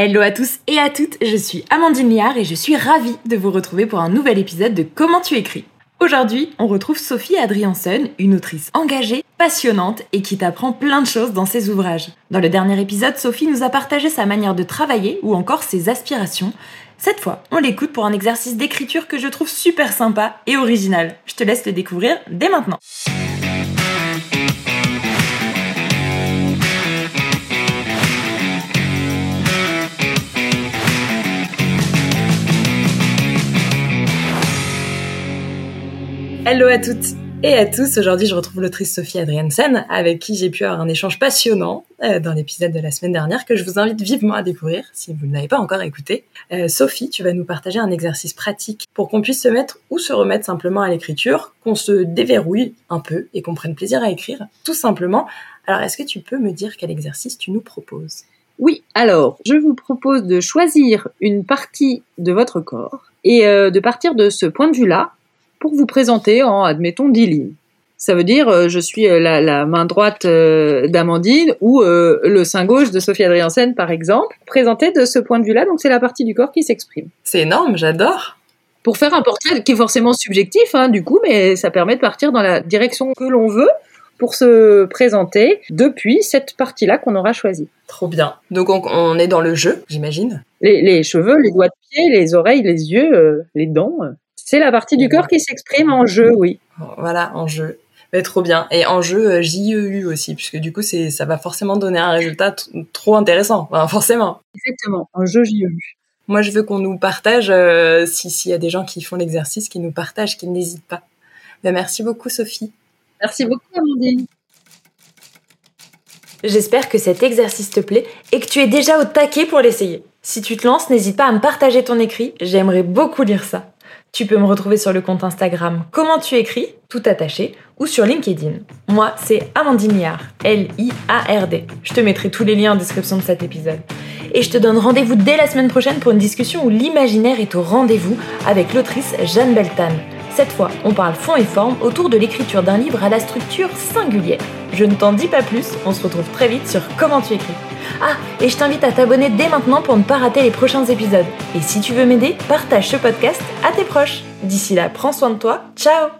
Hello à tous et à toutes, je suis Amandine Liard et je suis ravie de vous retrouver pour un nouvel épisode de Comment tu écris. Aujourd'hui, on retrouve Sophie Adrianson, une autrice engagée, passionnante et qui t'apprend plein de choses dans ses ouvrages. Dans le dernier épisode, Sophie nous a partagé sa manière de travailler ou encore ses aspirations. Cette fois, on l'écoute pour un exercice d'écriture que je trouve super sympa et original. Je te laisse le découvrir dès maintenant. Hello à toutes et à tous. Aujourd'hui, je retrouve l'autrice Sophie Adriansen, avec qui j'ai pu avoir un échange passionnant euh, dans l'épisode de la semaine dernière que je vous invite vivement à découvrir si vous ne l'avez pas encore écouté. Euh, Sophie, tu vas nous partager un exercice pratique pour qu'on puisse se mettre ou se remettre simplement à l'écriture, qu'on se déverrouille un peu et qu'on prenne plaisir à écrire, tout simplement. Alors, est-ce que tu peux me dire quel exercice tu nous proposes? Oui, alors, je vous propose de choisir une partie de votre corps et euh, de partir de ce point de vue-là pour vous présenter en, admettons, 10 lignes. Ça veut dire, euh, je suis euh, la, main droite euh, d'Amandine ou le sein gauche de Sophie Adriansen, par exemple, présenté de ce point de vue-là. Donc, c'est la partie du corps qui s'exprime. C'est énorme, j'adore. Pour faire un portrait qui est forcément subjectif, hein, du coup, mais ça permet de partir dans la direction que l'on veut pour se présenter depuis cette partie-là qu'on aura choisie. Trop bien. Donc, on, est dans le jeu, j'imagine. Les, cheveux, les doigts de pied, les oreilles, les yeux, les dents. C'est la partie du corps qui s'exprime en jeu, oui. Voilà, en jeu. Mais trop bien. Et en jeu JEU aussi, puisque du coup, c'est, ça va forcément donner un résultat trop intéressant. forcément. Exactement, en jeu JEU. Moi, je veux qu'on nous partage, euh, s'il y a des gens qui font l'exercice, qui nous partagent, qui n'hésitent pas. Ben, merci beaucoup, Sophie. Merci beaucoup, Amandine. J'espère que cet exercice te plaît et que tu es déjà au taquet pour l'essayer. Si tu te lances, n'hésite pas à me partager ton écrit, j'aimerais beaucoup lire ça. Tu peux me retrouver sur le compte Instagram Comment tu écris, tout attaché, ou sur LinkedIn. Moi, c'est Amandine Liard, L-I-A-R-D. Je te mettrai tous les liens en description de cet épisode. Et je te donne rendez-vous dès la semaine prochaine pour une discussion où l'imaginaire est au rendez-vous avec l'autrice Jeanne Beltane. Cette fois, on parle fond et forme autour de l'écriture d'un livre à la structure singulière. Je ne t'en dis pas plus, on se retrouve très vite sur Comment tu écris. Ah, et je t'invite à t'abonner dès maintenant pour ne pas rater les prochains épisodes. Et si tu veux m'aider, partage ce podcast à tes proches. D'ici là, prends soin de toi. Ciao